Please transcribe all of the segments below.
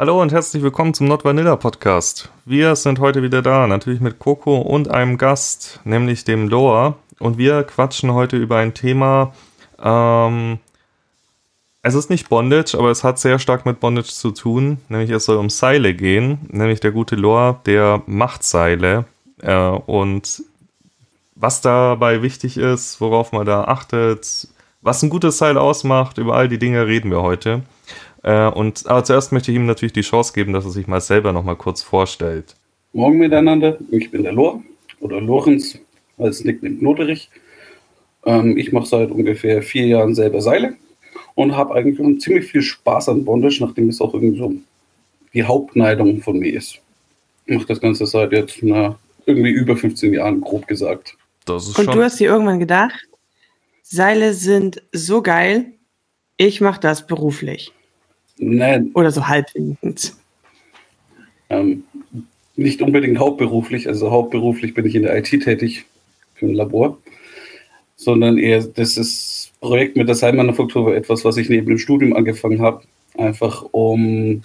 Hallo und herzlich willkommen zum Not Vanilla Podcast. Wir sind heute wieder da, natürlich mit Coco und einem Gast, nämlich dem Loa. Und wir quatschen heute über ein Thema, ähm, es ist nicht Bondage, aber es hat sehr stark mit Bondage zu tun. Nämlich es soll um Seile gehen. Nämlich der gute Loa, der macht Seile. Äh, und was dabei wichtig ist, worauf man da achtet, was ein gutes Seil ausmacht, über all die Dinge reden wir heute. Äh, und, aber zuerst möchte ich ihm natürlich die Chance geben, dass er sich mal selber noch mal kurz vorstellt. Morgen miteinander, ich bin der Lor oder Lorenz als Nickname Knoderich. Ähm, ich mache seit ungefähr vier Jahren selber Seile und habe eigentlich schon ziemlich viel Spaß an Bondage, nachdem es auch irgendwie so die Hauptneidung von mir ist. Ich mache das Ganze seit jetzt na, irgendwie über 15 Jahren, grob gesagt. und du hast dir irgendwann gedacht, Seile sind so geil, ich mache das beruflich. Nein. Oder so halbwegs. Ähm, nicht unbedingt hauptberuflich, also hauptberuflich bin ich in der IT tätig für ein Labor, sondern eher das ist Projekt mit der Seilmanufaktur war etwas, was ich neben dem Studium angefangen habe, einfach um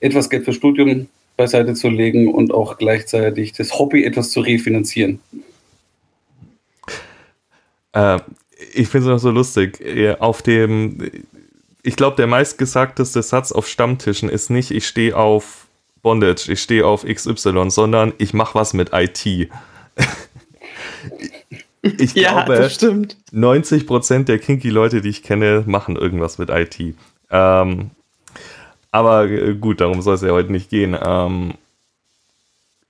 etwas Geld für Studium beiseite zu legen und auch gleichzeitig das Hobby etwas zu refinanzieren. Äh, ich finde es noch so lustig. Auf dem ich glaube, der meistgesagteste Satz auf Stammtischen ist nicht, ich stehe auf Bondage, ich stehe auf XY, sondern ich mache was mit IT. ich ja, glaube, 90% der kinky Leute, die ich kenne, machen irgendwas mit IT. Ähm, aber gut, darum soll es ja heute nicht gehen. Ähm,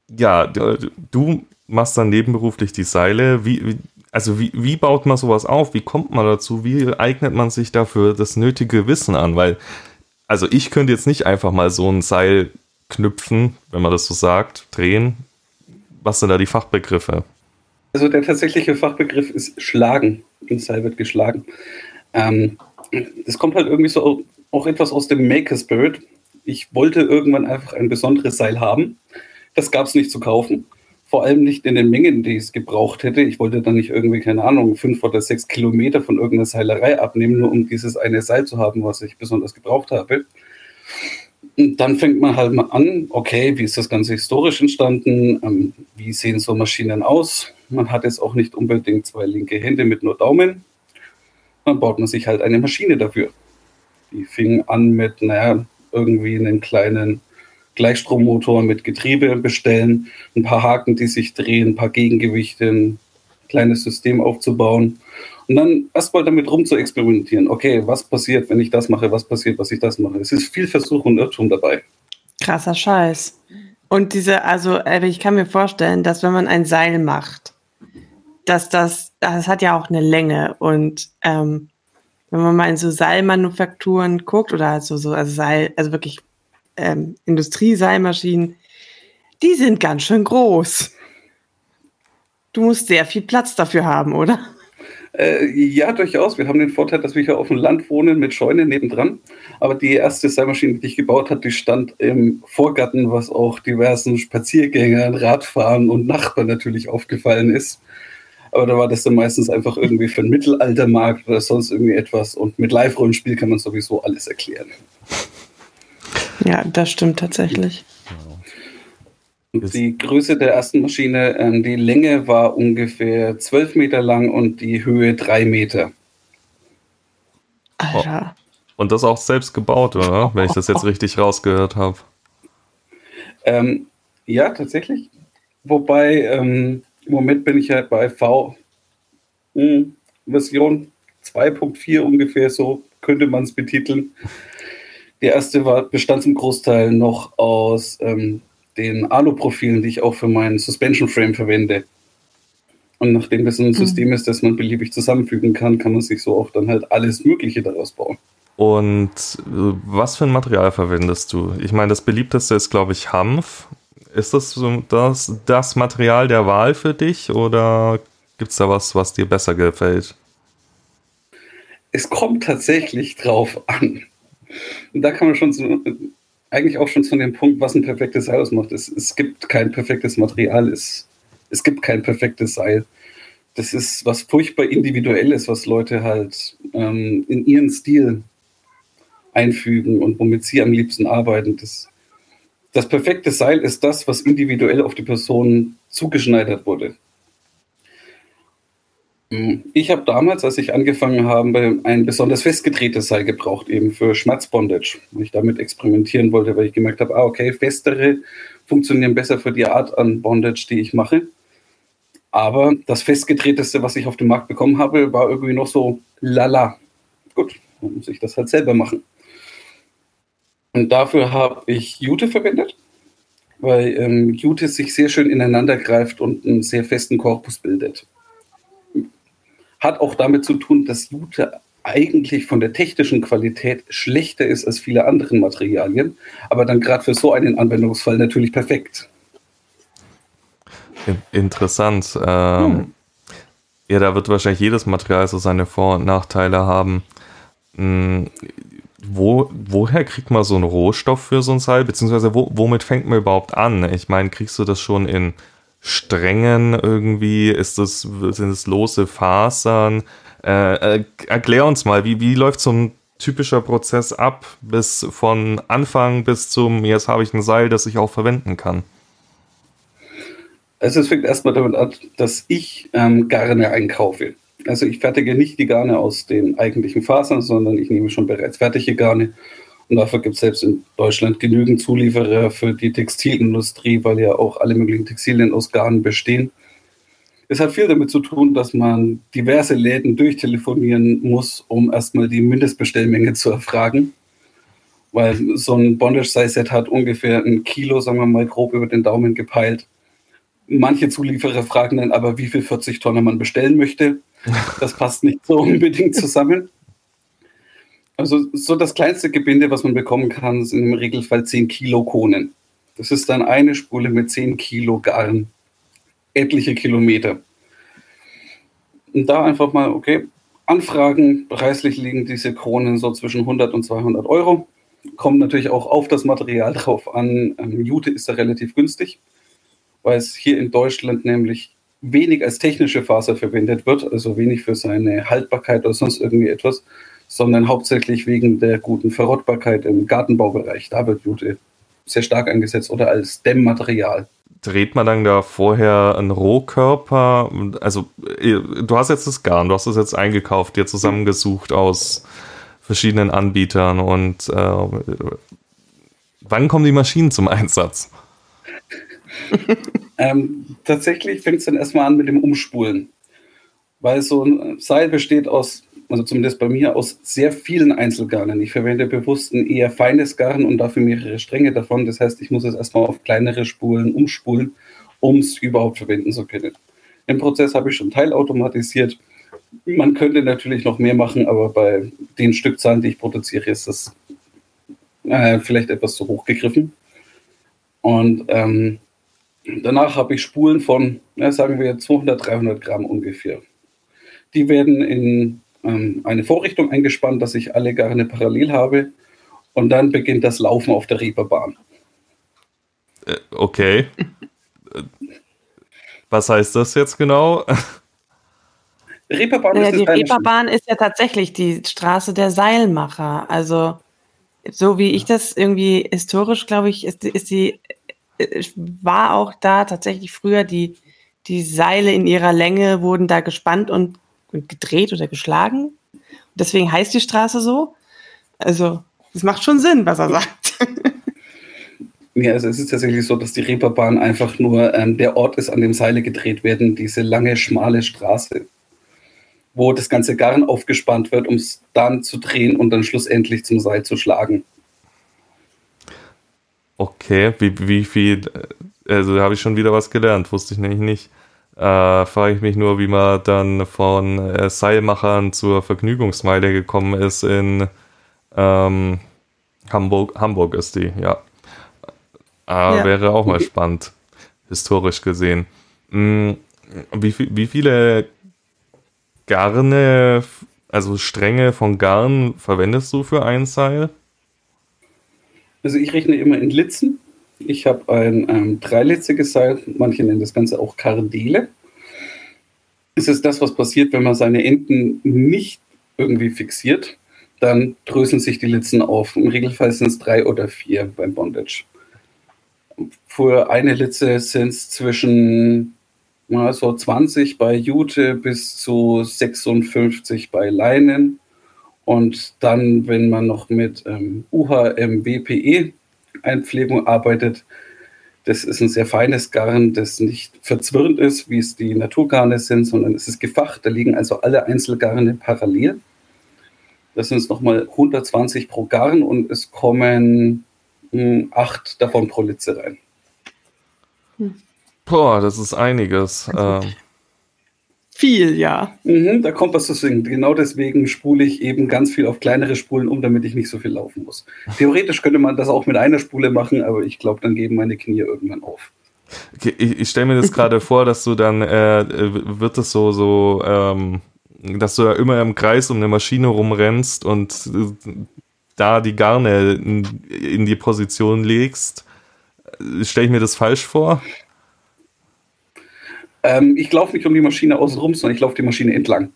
ja, du machst dann nebenberuflich die Seile. Wie, wie, also wie, wie baut man sowas auf? Wie kommt man dazu? Wie eignet man sich dafür das nötige Wissen an? Weil, also ich könnte jetzt nicht einfach mal so ein Seil knüpfen, wenn man das so sagt, drehen. Was sind da die Fachbegriffe? Also der tatsächliche Fachbegriff ist Schlagen. Ein Seil wird geschlagen. Ähm, das kommt halt irgendwie so auch etwas aus dem Maker Spirit. Ich wollte irgendwann einfach ein besonderes Seil haben. Das gab es nicht zu kaufen vor allem nicht in den Mengen, die ich es gebraucht hätte. Ich wollte dann nicht irgendwie, keine Ahnung, fünf oder sechs Kilometer von irgendeiner Seilerei abnehmen, nur um dieses eine Seil zu haben, was ich besonders gebraucht habe. Und dann fängt man halt mal an, okay, wie ist das Ganze historisch entstanden? Ähm, wie sehen so Maschinen aus? Man hat jetzt auch nicht unbedingt zwei linke Hände mit nur Daumen. Dann baut man sich halt eine Maschine dafür. Die fing an mit, naja, irgendwie einen kleinen Gleichstrommotor mit Getriebe bestellen, ein paar Haken, die sich drehen, ein paar Gegengewichte, ein kleines System aufzubauen und dann erstmal damit rum zu experimentieren. Okay, was passiert, wenn ich das mache? Was passiert, was ich das mache? Es ist viel Versuch und Irrtum dabei. Krasser Scheiß. Und diese, also ich kann mir vorstellen, dass wenn man ein Seil macht, dass das, das hat ja auch eine Länge und ähm, wenn man mal in so Seilmanufakturen guckt oder also so, also Seil, also wirklich ähm, Industrieseilmaschinen, die sind ganz schön groß. Du musst sehr viel Platz dafür haben, oder? Äh, ja, durchaus. Wir haben den Vorteil, dass wir hier auf dem Land wohnen mit Scheune nebendran. Aber die erste Seilmaschine, die ich gebaut habe, die stand im Vorgarten, was auch diversen Spaziergängern, Radfahren und Nachbarn natürlich aufgefallen ist. Aber da war das dann meistens einfach irgendwie für den Mittelaltermarkt oder sonst irgendwie etwas. Und mit Live-Rollenspiel kann man sowieso alles erklären. Ja, das stimmt tatsächlich. Die Größe der ersten Maschine, ähm, die Länge war ungefähr 12 Meter lang und die Höhe 3 Meter. Alter. Und das auch selbst gebaut, oder? Wenn ich das jetzt richtig rausgehört habe. Ähm, ja, tatsächlich. Wobei, ähm, im Moment bin ich ja bei V hm, Version 2.4 ungefähr, so könnte man es betiteln. Die erste war, bestand zum Großteil noch aus ähm, den Alu-Profilen, die ich auch für meinen Suspension Frame verwende. Und nachdem das ein mhm. System ist, das man beliebig zusammenfügen kann, kann man sich so auch dann halt alles Mögliche daraus bauen. Und äh, was für ein Material verwendest du? Ich meine, das beliebteste ist, glaube ich, Hanf. Ist das das, das Material der Wahl für dich oder gibt es da was, was dir besser gefällt? Es kommt tatsächlich drauf an. Und da kann man schon so, eigentlich auch schon zu dem Punkt, was ein perfektes Seil ausmacht. Es, es gibt kein perfektes Material, es, es gibt kein perfektes Seil. Das ist was furchtbar Individuelles, was Leute halt ähm, in ihren Stil einfügen und womit Sie am liebsten arbeiten. Das, das perfekte Seil ist das, was individuell auf die Person zugeschneidert wurde. Ich habe damals, als ich angefangen habe, ein besonders festgedrehtes Seil gebraucht, eben für Schmerzbondage. Und ich damit experimentieren wollte, weil ich gemerkt habe, ah, okay, festere funktionieren besser für die Art an Bondage, die ich mache. Aber das festgedrehteste, was ich auf dem Markt bekommen habe, war irgendwie noch so lala. Gut, dann muss ich das halt selber machen. Und dafür habe ich Jute verwendet, weil ähm, Jute sich sehr schön ineinander greift und einen sehr festen Korpus bildet. Hat auch damit zu tun, dass Jute eigentlich von der technischen Qualität schlechter ist als viele andere Materialien, aber dann gerade für so einen Anwendungsfall natürlich perfekt. Interessant. Ähm, hm. Ja, da wird wahrscheinlich jedes Material so seine Vor- und Nachteile haben. Hm, wo, woher kriegt man so einen Rohstoff für so ein Seil? Beziehungsweise wo, womit fängt man überhaupt an? Ich meine, kriegst du das schon in Strängen irgendwie? Ist das, sind es lose Fasern? Äh, äh, erklär uns mal, wie, wie läuft so ein typischer Prozess ab, bis von Anfang bis zum, jetzt habe ich ein Seil, das ich auch verwenden kann? Also es fängt erstmal damit an, dass ich ähm, Garne einkaufe. Also ich fertige nicht die Garne aus den eigentlichen Fasern, sondern ich nehme schon bereits fertige Garne. Und dafür gibt es selbst in Deutschland genügend Zulieferer für die Textilindustrie, weil ja auch alle möglichen Textilien aus Garnen bestehen. Es hat viel damit zu tun, dass man diverse Läden durchtelefonieren muss, um erstmal die Mindestbestellmenge zu erfragen. Weil so ein Bondage-Size-Set hat ungefähr ein Kilo, sagen wir mal grob über den Daumen gepeilt. Manche Zulieferer fragen dann aber, wie viel 40 Tonnen man bestellen möchte. Das passt nicht so unbedingt zusammen. Also so das kleinste Gebinde, was man bekommen kann, sind im Regelfall 10 Kilo Kohlen. Das ist dann eine Spule mit 10 Kilo Garn. Etliche Kilometer. Und da einfach mal, okay, anfragen. Preislich liegen diese Kronen so zwischen 100 und 200 Euro. Kommt natürlich auch auf das Material drauf an. Ähm, Jute ist da relativ günstig weil es hier in Deutschland nämlich wenig als technische Faser verwendet wird, also wenig für seine Haltbarkeit oder sonst irgendwie etwas, sondern hauptsächlich wegen der guten Verrottbarkeit im Gartenbaubereich. Da wird Jute sehr stark eingesetzt oder als Dämmmaterial. Dreht man dann da vorher einen Rohkörper? Also, du hast jetzt das Garn, du hast es jetzt eingekauft, dir zusammengesucht aus verschiedenen Anbietern und äh, wann kommen die Maschinen zum Einsatz? ähm, tatsächlich fängt es dann erstmal an mit dem Umspulen. Weil so ein Seil besteht aus, also zumindest bei mir, aus sehr vielen Einzelgarnen. Ich verwende bewusst ein eher feines Garn und dafür mehrere Stränge davon. Das heißt, ich muss es erstmal auf kleinere Spulen umspulen, um es überhaupt verwenden zu können. Im Prozess habe ich schon teilautomatisiert. Man könnte natürlich noch mehr machen, aber bei den Stückzahlen, die ich produziere, ist das äh, vielleicht etwas zu hoch gegriffen. Und ähm, Danach habe ich Spulen von, ja, sagen wir, 200, 300 Gramm ungefähr. Die werden in ähm, eine Vorrichtung eingespannt, dass ich alle Garne parallel habe. Und dann beginnt das Laufen auf der Reeperbahn. Äh, okay. Was heißt das jetzt genau? Reeperbahn naja, ist die Reeperbahn ist ja tatsächlich die Straße der Seilmacher. Also so wie ich das irgendwie historisch, glaube ich, ist, ist die war auch da tatsächlich früher die, die Seile in ihrer Länge wurden da gespannt und gedreht oder geschlagen. Und deswegen heißt die Straße so. Also, es macht schon Sinn, was er sagt. Ja, also es ist tatsächlich so, dass die Reeperbahn einfach nur ähm, der Ort ist, an dem Seile gedreht werden, diese lange, schmale Straße, wo das ganze Garn aufgespannt wird, um es dann zu drehen und dann schlussendlich zum Seil zu schlagen. Okay, wie, wie viel, also da habe ich schon wieder was gelernt, wusste ich nämlich nicht. Äh, frage ich mich nur, wie man dann von äh, Seilmachern zur Vergnügungsmeile gekommen ist in ähm, Hamburg. Hamburg ist die, ja. Äh, ja. Wäre auch mal spannend, historisch gesehen. Hm, wie, wie viele Garne, also Stränge von Garn verwendest du für ein Seil? Also ich rechne immer in Litzen. Ich habe ein ähm, dreilitziges Seil, manche nennen das Ganze auch Kardele. Es ist das, was passiert, wenn man seine Enden nicht irgendwie fixiert. dann dröseln sich die Litzen auf. Im Regelfall sind es drei oder vier beim Bondage. Für eine Litze sind es zwischen ja, so 20 bei Jute bis zu 56 bei Leinen. Und dann, wenn man noch mit ähm, UHMWPE Einpflegung arbeitet, das ist ein sehr feines Garn, das nicht verzwirnt ist, wie es die Naturgarne sind, sondern es ist gefacht. Da liegen also alle Einzelgarne parallel. Das sind nochmal 120 pro Garn und es kommen mh, hm, acht davon pro Litze rein. Boah, das ist einiges. Ähm. Viel, ja. Mhm, da kommt was zu singen. Genau deswegen spule ich eben ganz viel auf kleinere Spulen um, damit ich nicht so viel laufen muss. Theoretisch könnte man das auch mit einer Spule machen, aber ich glaube, dann geben meine Knie irgendwann auf. Okay, ich, ich stelle mir das gerade vor, dass du dann, äh, wird es so, so, ähm, dass du ja immer im Kreis um eine Maschine rumrennst und äh, da die Garne in, in die Position legst. Stelle ich mir das falsch vor? Ähm, ich laufe nicht um die Maschine außenrum, sondern ich laufe die Maschine entlang.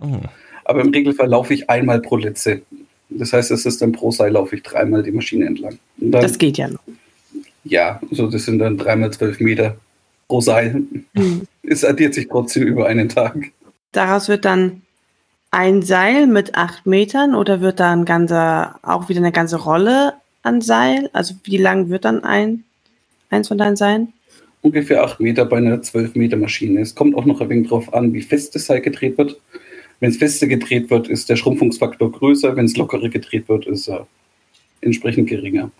Oh. Aber im Regelfall laufe ich einmal pro Litze. Das heißt, es ist dann pro Seil laufe ich dreimal die Maschine entlang. Dann, das geht ja noch. Ja, also das sind dann dreimal zwölf Meter pro Seil. Mhm. Es addiert sich trotzdem über einen Tag. Daraus wird dann ein Seil mit acht Metern oder wird da ein ganzer, auch wieder eine ganze Rolle an Seil? Also wie lang wird dann ein, eins von deinen Seilen? Ungefähr 8 Meter bei einer 12 Meter Maschine. Es kommt auch noch ein wenig darauf an, wie fest das Seil gedreht wird. Wenn es feste gedreht wird, ist der Schrumpfungsfaktor größer. Wenn es lockere gedreht wird, ist er entsprechend geringer.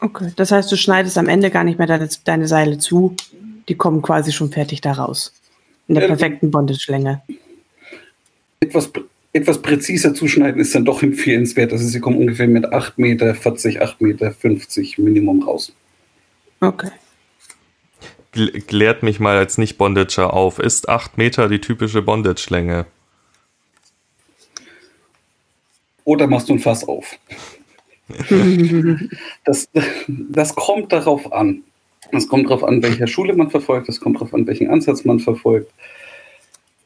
Okay, das heißt, du schneidest am Ende gar nicht mehr deine, deine Seile zu. Die kommen quasi schon fertig da raus. In der perfekten Bondage-Länge. Etwas, etwas präziser zuschneiden ist dann doch empfehlenswert. Also sie kommen ungefähr mit 8 Meter 40, 8 Meter 50 Minimum raus. Okay klärt mich mal als Nicht-Bondager auf. Ist 8 Meter die typische Bondage-Länge? Oder machst du ein Fass auf? das, das kommt darauf an. Es kommt darauf an, welcher Schule man verfolgt. Es kommt darauf an, welchen Ansatz man verfolgt.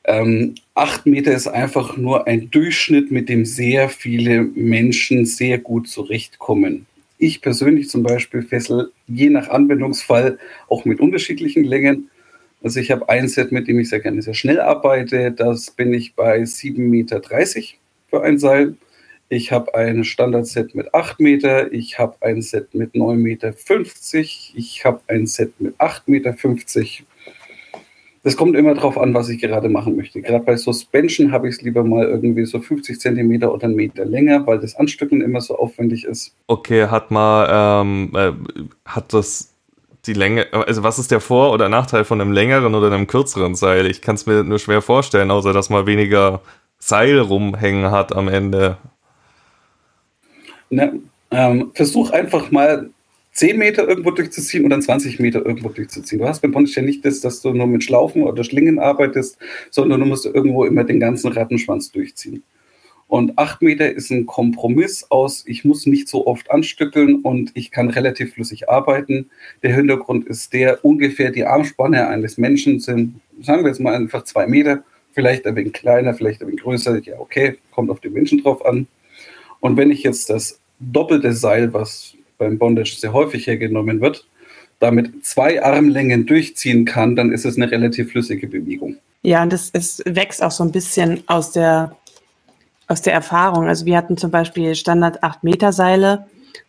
Ähm, acht Meter ist einfach nur ein Durchschnitt, mit dem sehr viele Menschen sehr gut zurechtkommen. Ich persönlich zum Beispiel fessel je nach Anwendungsfall auch mit unterschiedlichen Längen. Also ich habe ein Set, mit dem ich sehr gerne sehr schnell arbeite. Das bin ich bei 7,30 Meter für ein Seil. Ich habe ein Standardset mit 8 Meter. Ich habe ein Set mit 9,50 Meter. Ich habe ein Set mit 8,50 Meter. Das kommt immer darauf an, was ich gerade machen möchte. Gerade bei Suspension habe ich es lieber mal irgendwie so 50 Zentimeter oder einen Meter länger, weil das Anstücken immer so aufwendig ist. Okay, hat mal, ähm, äh, hat das die Länge, also was ist der Vor- oder Nachteil von einem längeren oder einem kürzeren Seil? Ich kann es mir nur schwer vorstellen, außer dass man weniger Seil rumhängen hat am Ende. Na, ähm, versuch einfach mal 10 Meter irgendwo durchzuziehen und dann 20 Meter irgendwo durchzuziehen. Du hast beim Bondage ja nicht das, dass du nur mit Schlaufen oder Schlingen arbeitest, sondern du musst irgendwo immer den ganzen Rattenschwanz durchziehen. Und 8 Meter ist ein Kompromiss aus, ich muss nicht so oft anstückeln und ich kann relativ flüssig arbeiten. Der Hintergrund ist der, ungefähr die Armspanne eines Menschen sind, sagen wir jetzt mal einfach 2 Meter, vielleicht ein wenig kleiner, vielleicht ein wenig größer, ja okay, kommt auf den Menschen drauf an. Und wenn ich jetzt das doppelte Seil, was beim Bondage sehr häufig hergenommen wird, damit zwei Armlängen durchziehen kann, dann ist es eine relativ flüssige Bewegung. Ja, und das es wächst auch so ein bisschen aus der, aus der Erfahrung. Also wir hatten zum Beispiel Standard 8 Meter Seile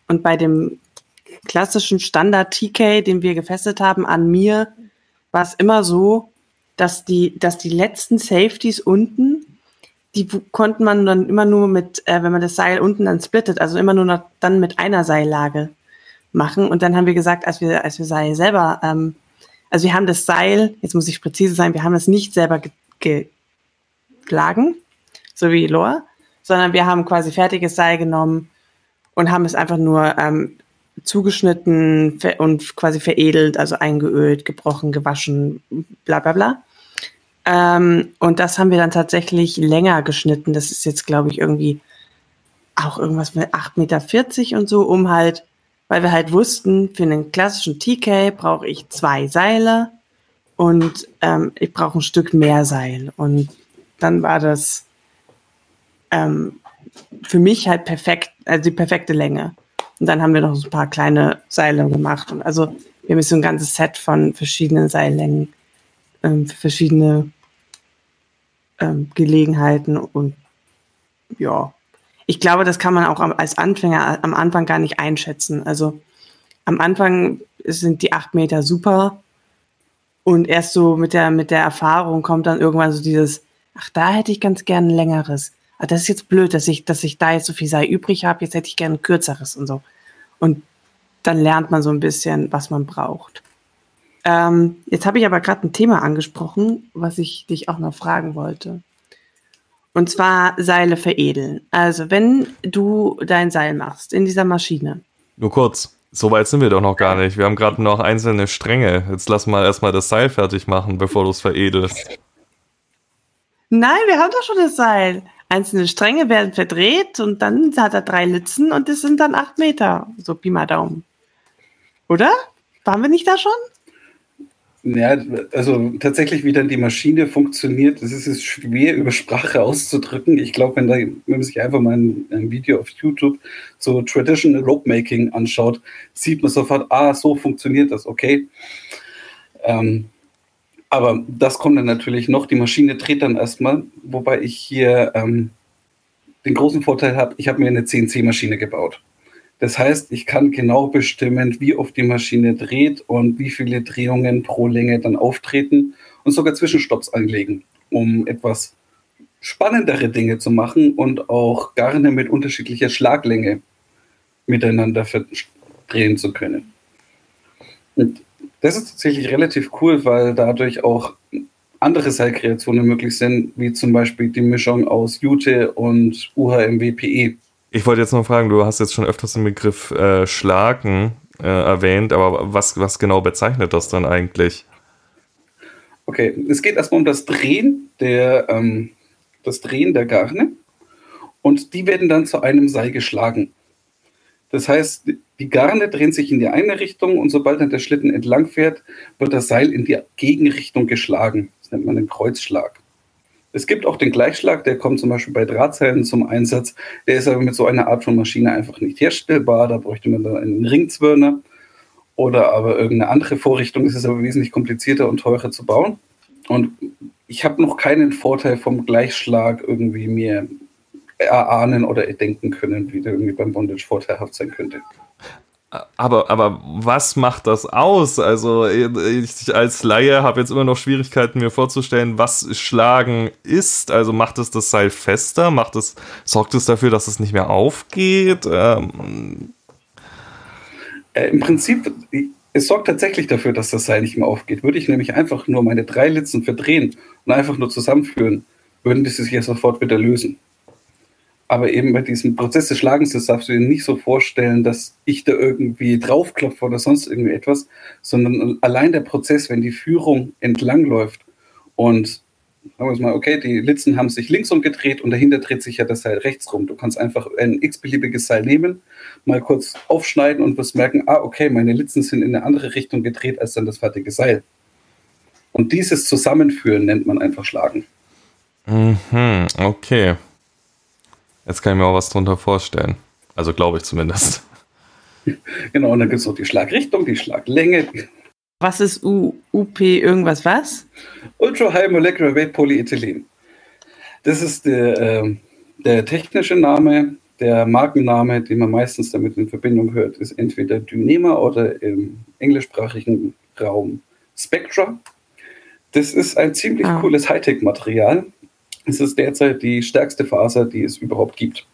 und bei dem klassischen Standard TK, den wir gefesselt haben, an mir, war es immer so, dass die, dass die letzten Safeties unten die konnten man dann immer nur mit, äh, wenn man das Seil unten dann splittet, also immer nur noch dann mit einer Seillage machen. Und dann haben wir gesagt, als wir, als wir Seil selber, ähm, also wir haben das Seil, jetzt muss ich präzise sein, wir haben es nicht selber geschlagen, so wie Lor, sondern wir haben quasi fertiges Seil genommen und haben es einfach nur ähm, zugeschnitten und quasi veredelt, also eingeölt, gebrochen, gewaschen, bla bla bla. Ähm, und das haben wir dann tatsächlich länger geschnitten. Das ist jetzt, glaube ich, irgendwie auch irgendwas mit 8,40 Meter und so, um halt, weil wir halt wussten, für einen klassischen TK brauche ich zwei Seile und ähm, ich brauche ein Stück mehr Seil. Und dann war das, ähm, für mich halt perfekt, also die perfekte Länge. Und dann haben wir noch so ein paar kleine Seile gemacht. Und also wir haben so ein ganzes Set von verschiedenen Seillängen ähm, für verschiedene ähm, Gelegenheiten. Und ja, ich glaube, das kann man auch als Anfänger am Anfang gar nicht einschätzen. Also am Anfang sind die acht Meter super. Und erst so mit der, mit der Erfahrung kommt dann irgendwann so dieses, ach, da hätte ich ganz gern ein längeres ah, das ist jetzt blöd, dass ich, dass ich da jetzt so viel Sei übrig habe, jetzt hätte ich gerne ein kürzeres und so. Und dann lernt man so ein bisschen, was man braucht. Ähm, jetzt habe ich aber gerade ein Thema angesprochen, was ich dich auch noch fragen wollte. Und zwar Seile veredeln. Also wenn du dein Seil machst in dieser Maschine. Nur kurz, so weit sind wir doch noch gar nicht. Wir haben gerade noch einzelne Stränge. Jetzt lass mal erstmal das Seil fertig machen, bevor du es veredelst. Nein, wir haben doch schon das Seil einzelne Stränge werden verdreht und dann hat er drei Litzen und es sind dann acht Meter. So Pi mal Daumen. Oder? Waren wir nicht da schon? Ja, also tatsächlich, wie dann die Maschine funktioniert, das ist schwer über Sprache auszudrücken. Ich glaube, wenn, wenn man sich einfach mal ein, ein, Video auf YouTube so Traditional Rope Making anschaut, sieht man sofort, ah, so funktioniert das, okay. Ähm, aber das kommt dann natürlich noch. Die Maschine dreht dann erstmal, wobei ich hier ähm, den großen Vorteil habe, ich habe mir eine CNC-Maschine gebaut. Das heißt, ich kann genau bestimmen, wie oft die Maschine dreht und wie viele Drehungen pro Länge dann auftreten und sogar Zwischenstopps anlegen, um etwas spannendere Dinge zu machen und auch Garne mit unterschiedlicher Schlaglänge miteinander drehen zu können. Und das ist tatsächlich relativ cool, weil dadurch auch andere Seilkreationen möglich sind, wie zum Beispiel die Mischung aus Jute und UHMWPE. Ich wollte jetzt noch fragen, du hast jetzt schon öfters den Begriff äh, Schlagen äh, erwähnt, aber was, was genau bezeichnet das dann eigentlich? Okay, es geht erstmal um das Drehen der, ähm, das Drehen der Garne und die werden dann zu einem Seil geschlagen. Das heißt, die Garne drehen sich in die eine Richtung und sobald dann der Schlitten entlang fährt, wird das Seil in die Gegenrichtung geschlagen. Das nennt man den Kreuzschlag. Es gibt auch den Gleichschlag, der kommt zum Beispiel bei Drahtseilen zum Einsatz. Der ist aber mit so einer Art von Maschine einfach nicht herstellbar. Da bräuchte man dann einen Ringzwirner oder aber irgendeine andere Vorrichtung. Es ist aber wesentlich komplizierter und teurer zu bauen. Und ich habe noch keinen Vorteil vom Gleichschlag irgendwie mir erahnen oder erdenken können, wie der irgendwie beim Bondage vorteilhaft sein könnte. Aber, aber was macht das aus? Also ich als Laie habe jetzt immer noch Schwierigkeiten, mir vorzustellen, was Schlagen ist. Also macht es das Seil fester? Macht es, sorgt es dafür, dass es nicht mehr aufgeht? Ähm äh, Im Prinzip, es sorgt tatsächlich dafür, dass das Seil nicht mehr aufgeht. Würde ich nämlich einfach nur meine drei Litzen verdrehen und einfach nur zusammenführen, würden die sich ja sofort wieder lösen. Aber eben bei diesem Prozess des Schlagens, das darfst du dir nicht so vorstellen, dass ich da irgendwie draufklopfe oder sonst irgendwie etwas, sondern allein der Prozess, wenn die Führung entlangläuft und sagen wir mal, okay, die Litzen haben sich links umgedreht und dahinter dreht sich ja das Seil rechts rum. Du kannst einfach ein x-beliebiges Seil nehmen, mal kurz aufschneiden und wirst merken, ah, okay, meine Litzen sind in eine andere Richtung gedreht als dann das fertige Seil. Und dieses Zusammenführen nennt man einfach Schlagen. Mhm, okay. Jetzt kann ich mir auch was drunter vorstellen. Also glaube ich zumindest. Genau, und dann gibt es noch die Schlagrichtung, die Schlaglänge. Was ist U UP irgendwas was? Ultra High Molecular Weight Polyethylen. Das ist der, äh, der technische Name, der Markenname, den man meistens damit in Verbindung hört, ist entweder Dynema oder im englischsprachigen Raum Spectra. Das ist ein ziemlich ah. cooles Hightech-Material, es ist derzeit die stärkste Faser, die es überhaupt gibt.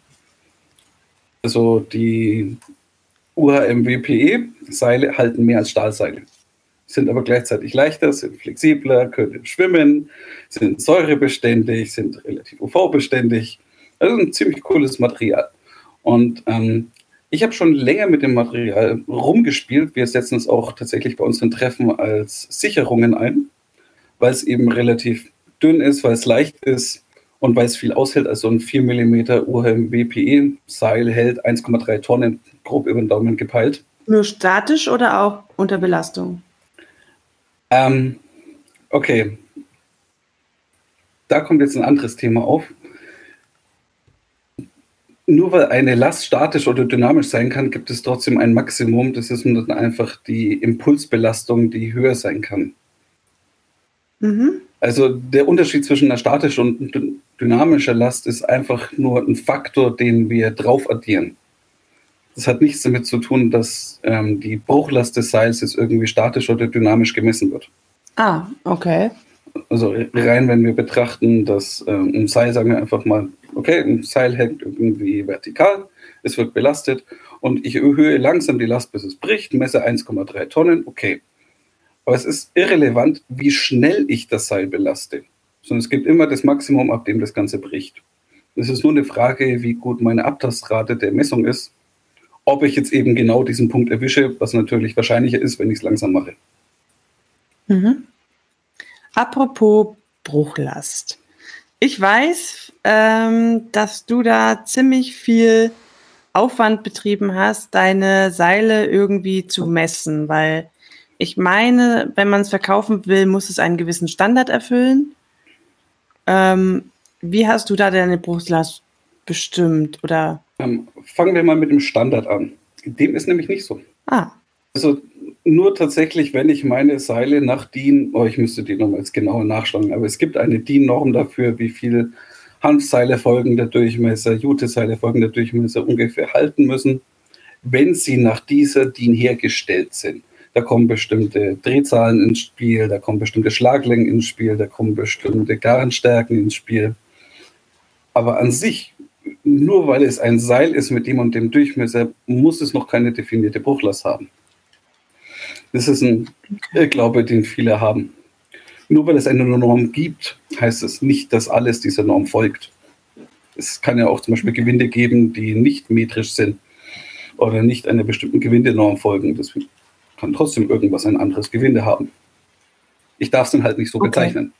Also die UHMWPE-Seile halten mehr als Stahlseile, sind aber gleichzeitig leichter, sind flexibler, können schwimmen, sind säurebeständig, sind relativ UV-beständig. Also ein ziemlich cooles Material. Und ähm, ich habe schon länger mit dem Material rumgespielt. Wir setzen es auch tatsächlich bei unseren Treffen als Sicherungen ein, weil es eben relativ dünn ist, weil es leicht ist und weil es viel aushält. Also ein 4 mm UHM WPE-Seil hält 1,3 Tonnen, grob über den Daumen gepeilt. Nur statisch oder auch unter Belastung? Ähm, okay. Da kommt jetzt ein anderes Thema auf. nur weil eine Last statisch oder dynamisch sein kann, gibt es trotzdem ein Maximum. Das ist dann einfach die Impulsbelastung, die höher sein kann. Mhm. Also der Unterschied zwischen einer statischen und dynamischer Last ist einfach nur ein Faktor, den wir drauf addieren. Das hat nichts damit zu tun, dass ähm, die Bruchlast des Seils jetzt irgendwie statisch oder dynamisch gemessen wird. Ah, okay. Also rein, wenn wir betrachten, dass ähm, ein Seil, sagen wir einfach mal, okay, ein Seil hängt irgendwie vertikal, es wird belastet und ich erhöhe langsam die Last, bis es bricht, messe 1,3 Tonnen, okay. Aber es ist irrelevant, wie schnell ich das Seil belaste, sondern es gibt immer das Maximum, ab dem das Ganze bricht. Es ist nur eine Frage, wie gut meine Abtastrate der Messung ist, ob ich jetzt eben genau diesen Punkt erwische, was natürlich wahrscheinlicher ist, wenn ich es langsam mache. Mhm. Apropos Bruchlast. Ich weiß, ähm, dass du da ziemlich viel Aufwand betrieben hast, deine Seile irgendwie zu messen, weil ich meine, wenn man es verkaufen will, muss es einen gewissen Standard erfüllen. Ähm, wie hast du da deine Bruchlast bestimmt? Oder? Ähm, fangen wir mal mit dem Standard an. Dem ist nämlich nicht so. Ah. Also nur tatsächlich, wenn ich meine Seile nach DIN, oh, ich müsste die nochmals genauer nachschlagen, aber es gibt eine DIN-Norm dafür, wie viel Hanfseile folgender Durchmesser, Jute-Seile folgender Durchmesser ungefähr halten müssen, wenn sie nach dieser DIN hergestellt sind. Da kommen bestimmte Drehzahlen ins Spiel, da kommen bestimmte Schlaglängen ins Spiel, da kommen bestimmte Garnstärken ins Spiel. Aber an sich, nur weil es ein Seil ist mit dem und dem Durchmesser, muss es noch keine definierte Bruchlast haben. Das ist ein Irrglaube, den viele haben. Nur weil es eine Norm gibt, heißt es nicht, dass alles dieser Norm folgt. Es kann ja auch zum Beispiel Gewinde geben, die nicht metrisch sind oder nicht einer bestimmten Gewindenorm folgen. Deswegen kann trotzdem irgendwas ein anderes Gewinde haben. Ich darf es dann halt nicht so okay. bezeichnen.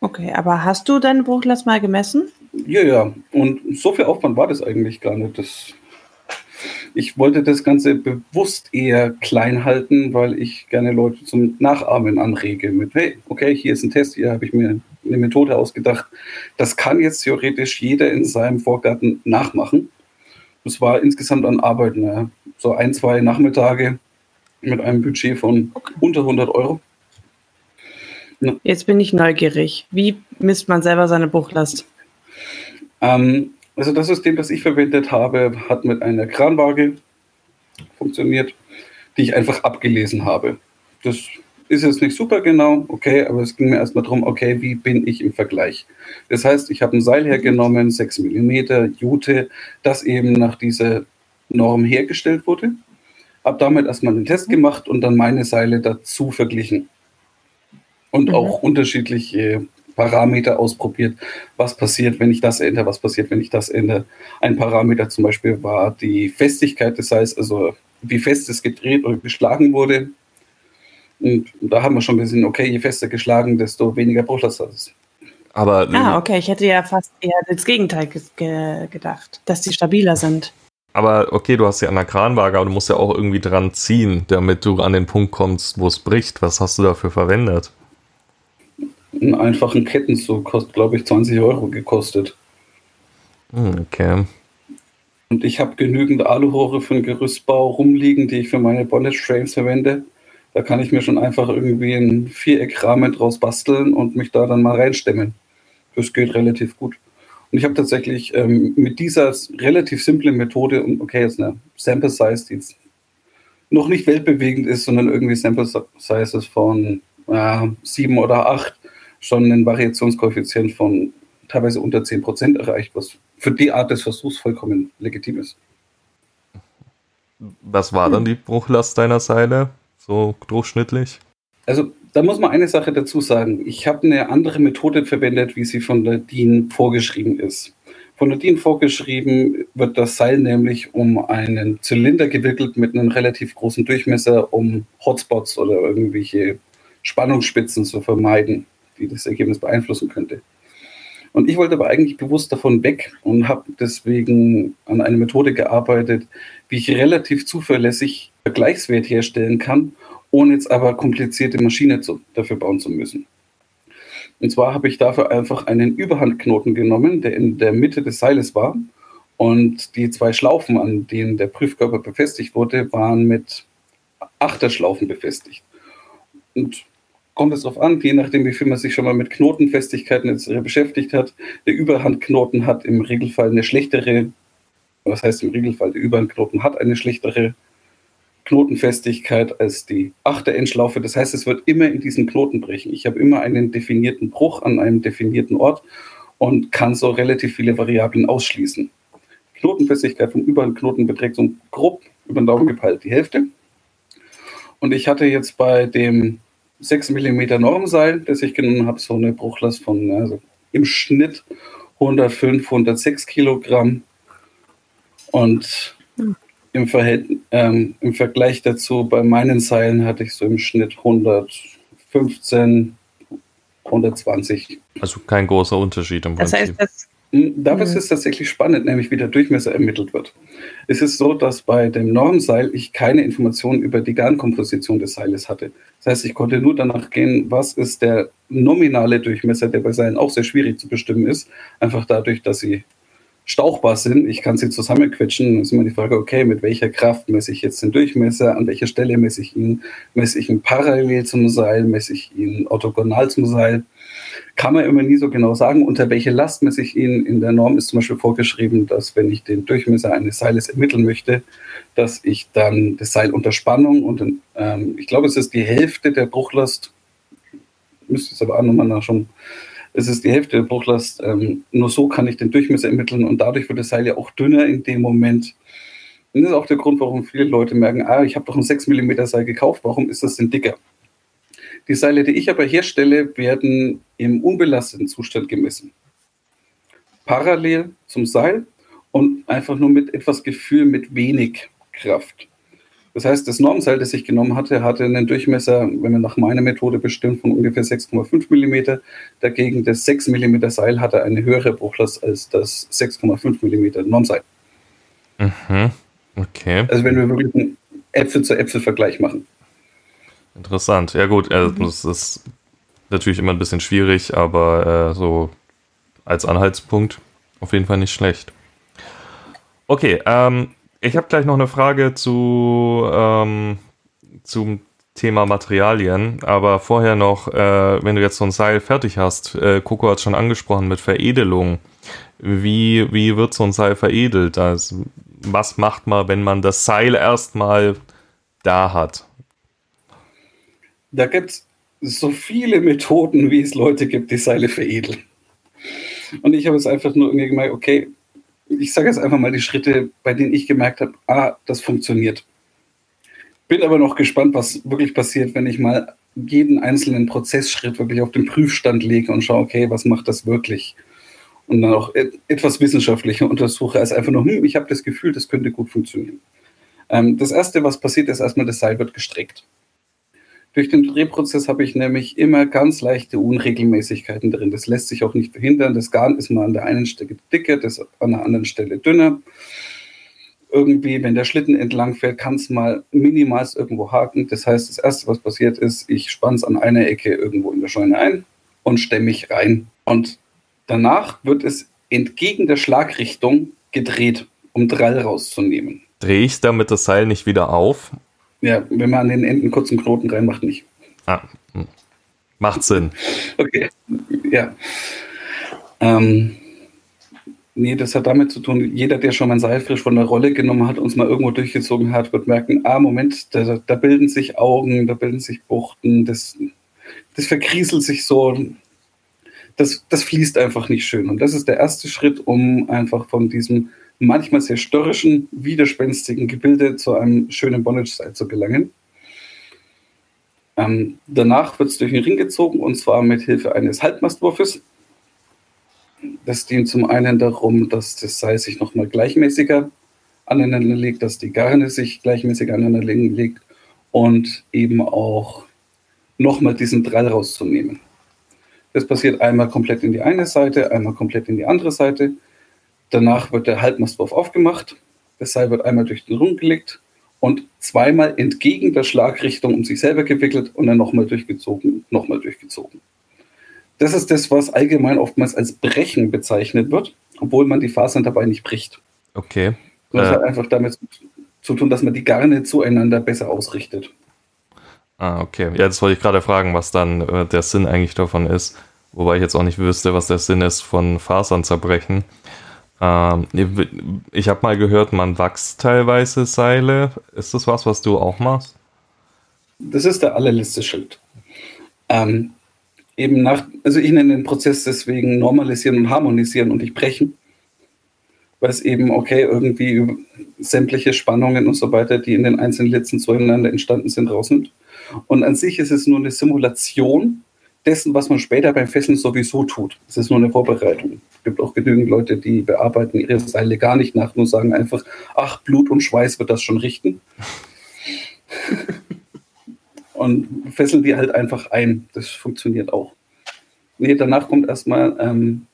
Okay, aber hast du deinen Bruchlast mal gemessen? Ja, ja. Und so viel Aufwand war das eigentlich gar nicht. Das ich wollte das Ganze bewusst eher klein halten, weil ich gerne Leute zum Nachahmen anrege. Mit, hey, okay, hier ist ein Test, hier habe ich mir eine Methode ausgedacht. Das kann jetzt theoretisch jeder in seinem Vorgarten nachmachen. Das war insgesamt an Arbeit, ne? so ein, zwei Nachmittage mit einem Budget von okay. unter 100 Euro. Jetzt bin ich neugierig. Wie misst man selber seine Bruchlast? Ähm, also das System, das ich verwendet habe, hat mit einer Kranwaage funktioniert, die ich einfach abgelesen habe. Das ist jetzt nicht super genau, okay, aber es ging mir erstmal darum, okay, wie bin ich im Vergleich? Das heißt, ich habe ein Seil hergenommen, 6 mm, Jute, das eben nach dieser Norm hergestellt wurde, habe damit erstmal einen Test gemacht und dann meine Seile dazu verglichen. Und mhm. auch unterschiedliche Parameter ausprobiert, was passiert, wenn ich das ändere, was passiert, wenn ich das ändere. Ein Parameter zum Beispiel war die Festigkeit des Seils, also wie fest es gedreht oder geschlagen wurde. Und da haben wir schon gesehen, okay, je fester geschlagen, desto weniger Bruchlast hat es. Aber, ah, okay, ich hätte ja fast eher das Gegenteil ge gedacht, dass die stabiler sind. Aber okay, du hast ja an der Kranwaage, aber du musst ja auch irgendwie dran ziehen, damit du an den Punkt kommst, wo es bricht. Was hast du dafür verwendet? einen einfachen Kettenzug kostet, glaube ich, 20 Euro gekostet. Hm, okay. Und ich habe genügend Alurohre für den Gerüstbau rumliegen, die ich für meine Bonnet Frames verwende. Da kann ich mir schon einfach irgendwie ein Viereckrahmen draus basteln und mich da dann mal reinstemmen. Das geht relativ gut. Und ich habe tatsächlich ähm, mit dieser relativ simplen Methode, und okay, jetzt eine Sample Size, die jetzt noch nicht weltbewegend ist, sondern irgendwie Sample Sizes von äh, sieben oder acht, schon einen Variationskoeffizient von teilweise unter 10% erreicht, was für die Art des Versuchs vollkommen legitim ist. Was war dann die Bruchlast deiner Seile, so durchschnittlich? Also da muss man eine Sache dazu sagen. Ich habe eine andere Methode verwendet, wie sie von der DIN vorgeschrieben ist. Von der DIN vorgeschrieben wird das Seil nämlich um einen Zylinder gewickelt mit einem relativ großen Durchmesser, um Hotspots oder irgendwelche Spannungsspitzen zu vermeiden die das Ergebnis beeinflussen könnte. Und ich wollte aber eigentlich bewusst davon weg und habe deswegen an einer Methode gearbeitet, wie ich relativ zuverlässig Vergleichswert herstellen kann, ohne jetzt aber komplizierte Maschine zu, dafür bauen zu müssen. Und zwar habe ich dafür einfach einen Überhandknoten genommen, der in der Mitte des Seiles war Und die zwei Schlaufen, an denen der Prüfkörper befestigt wurde, waren mit Achterschlaufen befestigt. Und kommt es darauf an, je nachdem, wie viel man sich schon mal mit Knotenfestigkeiten jetzt beschäftigt hat. Der Überhandknoten hat im Regelfall eine schlechtere, was heißt im Regelfall, der Überhandknoten hat eine schlechtere Knotenfestigkeit als die Achterendschlaufe. Das heißt, es wird immer in diesen Knoten brechen. Ich habe immer einen definierten Bruch an einem definierten Ort und kann so relativ viele Variablen ausschließen. Knotenfestigkeit vom Überhandknoten beträgt so grob über den Daumen gepeilt die Hälfte. Und ich hatte jetzt bei dem 6 mm Normseil, das ich genommen habe, so eine Bruchlast von also im Schnitt 105, 106 Kilogramm. Und im, ähm, im Vergleich dazu bei meinen Seilen hatte ich so im Schnitt 115, 120. Also kein großer Unterschied im Prinzip. Das heißt, das hm, Dabei ist es tatsächlich spannend, nämlich wie der Durchmesser ermittelt wird. Es ist so, dass bei dem Normseil ich keine Informationen über die Garnkomposition des Seiles hatte. Das heißt, ich konnte nur danach gehen, was ist der nominale Durchmesser, der bei Seilen auch sehr schwierig zu bestimmen ist. Einfach dadurch, dass sie stauchbar sind. Ich kann sie zusammenquetschen. Dann ist immer die Frage, okay, mit welcher Kraft messe ich jetzt den Durchmesser? An welcher Stelle messe ich ihn? Messe ich ihn parallel zum Seil? Messe ich ihn orthogonal zum Seil? kann man immer nie so genau sagen, unter welche Last messe ich ihn. In der Norm ist zum Beispiel vorgeschrieben, dass wenn ich den Durchmesser eines Seiles ermitteln möchte, dass ich dann das Seil unter Spannung und ähm, ich glaube, es ist die Hälfte der Bruchlast, müsste es aber auch nochmal nachschauen, es ist die Hälfte der Bruchlast, ähm, nur so kann ich den Durchmesser ermitteln und dadurch wird das Seil ja auch dünner in dem Moment. Und das ist auch der Grund, warum viele Leute merken, ah, ich habe doch ein 6 mm Seil gekauft, warum ist das denn dicker? Die Seile, die ich aber herstelle, werden im unbelasteten Zustand gemessen. Parallel zum Seil und einfach nur mit etwas Gefühl, mit wenig Kraft. Das heißt, das Normseil, das ich genommen hatte, hatte einen Durchmesser, wenn man nach meiner Methode bestimmt, von ungefähr 6,5 mm. Dagegen das 6 mm Seil hatte eine höhere Bruchlast als das 6,5 mm Normseil. Mhm. Okay. Also wenn wir wirklich einen Äpfel-zu-Äpfel-Vergleich machen. Interessant. Ja gut, mhm. das ist natürlich immer ein bisschen schwierig, aber äh, so als Anhaltspunkt auf jeden Fall nicht schlecht. Okay, ähm, ich habe gleich noch eine Frage zu ähm, zum Thema Materialien, aber vorher noch, äh, wenn du jetzt so ein Seil fertig hast, äh, Coco hat schon angesprochen mit Veredelung. Wie, wie wird so ein Seil veredelt? Also, was macht man, wenn man das Seil erstmal da hat? Da gibt es so viele Methoden, wie es Leute gibt, die Seile veredeln. Und ich habe es einfach nur irgendwie gemerkt, okay, ich sage jetzt einfach mal die Schritte, bei denen ich gemerkt habe, ah, das funktioniert. Bin aber noch gespannt, was wirklich passiert, wenn ich mal jeden einzelnen Prozessschritt wirklich auf den Prüfstand lege und schaue, okay, was macht das wirklich? Und dann auch etwas wissenschaftlicher untersuche, als einfach nur, hm, ich habe das Gefühl, das könnte gut funktionieren. Ähm, das Erste, was passiert, ist erstmal, das Seil wird gestreckt. Durch den Drehprozess habe ich nämlich immer ganz leichte Unregelmäßigkeiten drin. Das lässt sich auch nicht verhindern. Das Garn ist mal an der einen Stelle dicker, das an der anderen Stelle dünner. Irgendwie, wenn der Schlitten entlang fährt, kann es mal minimalst irgendwo haken. Das heißt, das Erste, was passiert ist, ich spanne es an einer Ecke irgendwo in der Scheune ein und stemme mich rein. Und danach wird es entgegen der Schlagrichtung gedreht, um Drall rauszunehmen. Drehe ich damit das Seil nicht wieder auf? Ja, wenn man an den Enden kurzen Knoten reinmacht, nicht. Ah, hm. macht Sinn. Okay, ja. Ähm, nee, das hat damit zu tun, jeder, der schon mal ein Seil frisch von der Rolle genommen hat und es mal irgendwo durchgezogen hat, wird merken, ah, Moment, da, da bilden sich Augen, da bilden sich Buchten, das, das verkrieselt sich so. Das, das fließt einfach nicht schön. Und das ist der erste Schritt, um einfach von diesem manchmal sehr störrischen, widerspenstigen Gebilde zu einem schönen Bondage-Style zu gelangen. Ähm, danach wird es durch den Ring gezogen und zwar mit Hilfe eines Halbmastwurfes. Das dient zum einen darum, dass das Seil sich nochmal gleichmäßiger aneinander legt, dass die Garne sich gleichmäßig aneinander legt und eben auch nochmal diesen Drall rauszunehmen. Das passiert einmal komplett in die eine Seite, einmal komplett in die andere Seite. Danach wird der Halbmastwurf aufgemacht. Das Seil wird einmal durch den Rund gelegt und zweimal entgegen der Schlagrichtung um sich selber gewickelt und dann nochmal durchgezogen, nochmal durchgezogen. Das ist das, was allgemein oftmals als Brechen bezeichnet wird, obwohl man die Fasern dabei nicht bricht. Okay. Das Äh. hat einfach damit zu tun, dass man die Garne zueinander besser ausrichtet. Ah, okay. Ja, jetzt wollte ich gerade fragen, was dann äh, der Sinn eigentlich davon ist. Wobei ich jetzt auch nicht wüsste, was der Sinn ist von Fasern zerbrechen. Ähm, ich habe mal gehört, man wachst teilweise Seile. Ist das was, was du auch machst? Das ist der allerletzte Schritt. Ähm, eben nach, also ich nenne den Prozess deswegen normalisieren und harmonisieren und nicht brechen. Weil es eben, okay, irgendwie sämtliche Spannungen und so weiter, die in den einzelnen Litzen zueinander entstanden sind, rausnimmt. Und an sich ist es nur eine Simulation dessen, was man später beim Fesseln sowieso tut. Es ist nur eine Vorbereitung. Es gibt auch genügend Leute, die bearbeiten ihre Seile gar nicht nach, nur sagen einfach, ach, Blut und Schweiß wird das schon richten. und fesseln die halt einfach ein. Das funktioniert auch. Nee, danach kommt erstmal, ähm,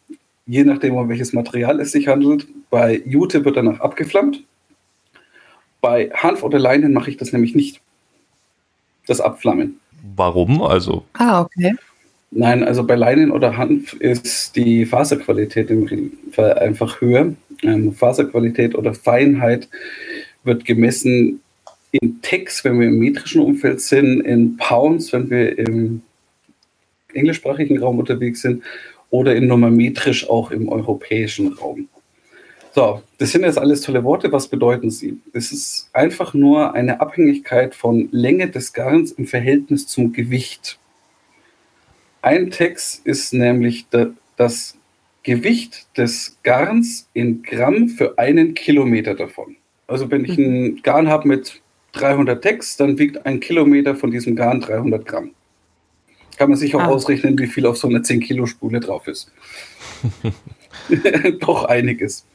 je nachdem, um welches Material es sich handelt, bei Jute wird danach abgeflammt. Bei Hanf oder Leinen mache ich das nämlich nicht. Das Abflammen. Warum? Also. Ah, okay. Nein, also bei Leinen oder Hanf ist die Faserqualität im Fall einfach höher. Ähm, Faserqualität oder Feinheit wird gemessen in Ticks, wenn wir im metrischen Umfeld sind, in Pounds, wenn wir im englischsprachigen Raum unterwegs sind, oder in nummermetrisch auch im europäischen Raum. So, das sind jetzt alles tolle Worte. Was bedeuten sie? Es ist einfach nur eine Abhängigkeit von Länge des Garns im Verhältnis zum Gewicht. Ein Text ist nämlich das Gewicht des Garns in Gramm für einen Kilometer davon. Also wenn ich ein Garn habe mit 300 Text, dann wiegt ein Kilometer von diesem Garn 300 Gramm. Kann man sich auch ah. ausrechnen, wie viel auf so einer 10 Kilo Spule drauf ist. Doch einiges.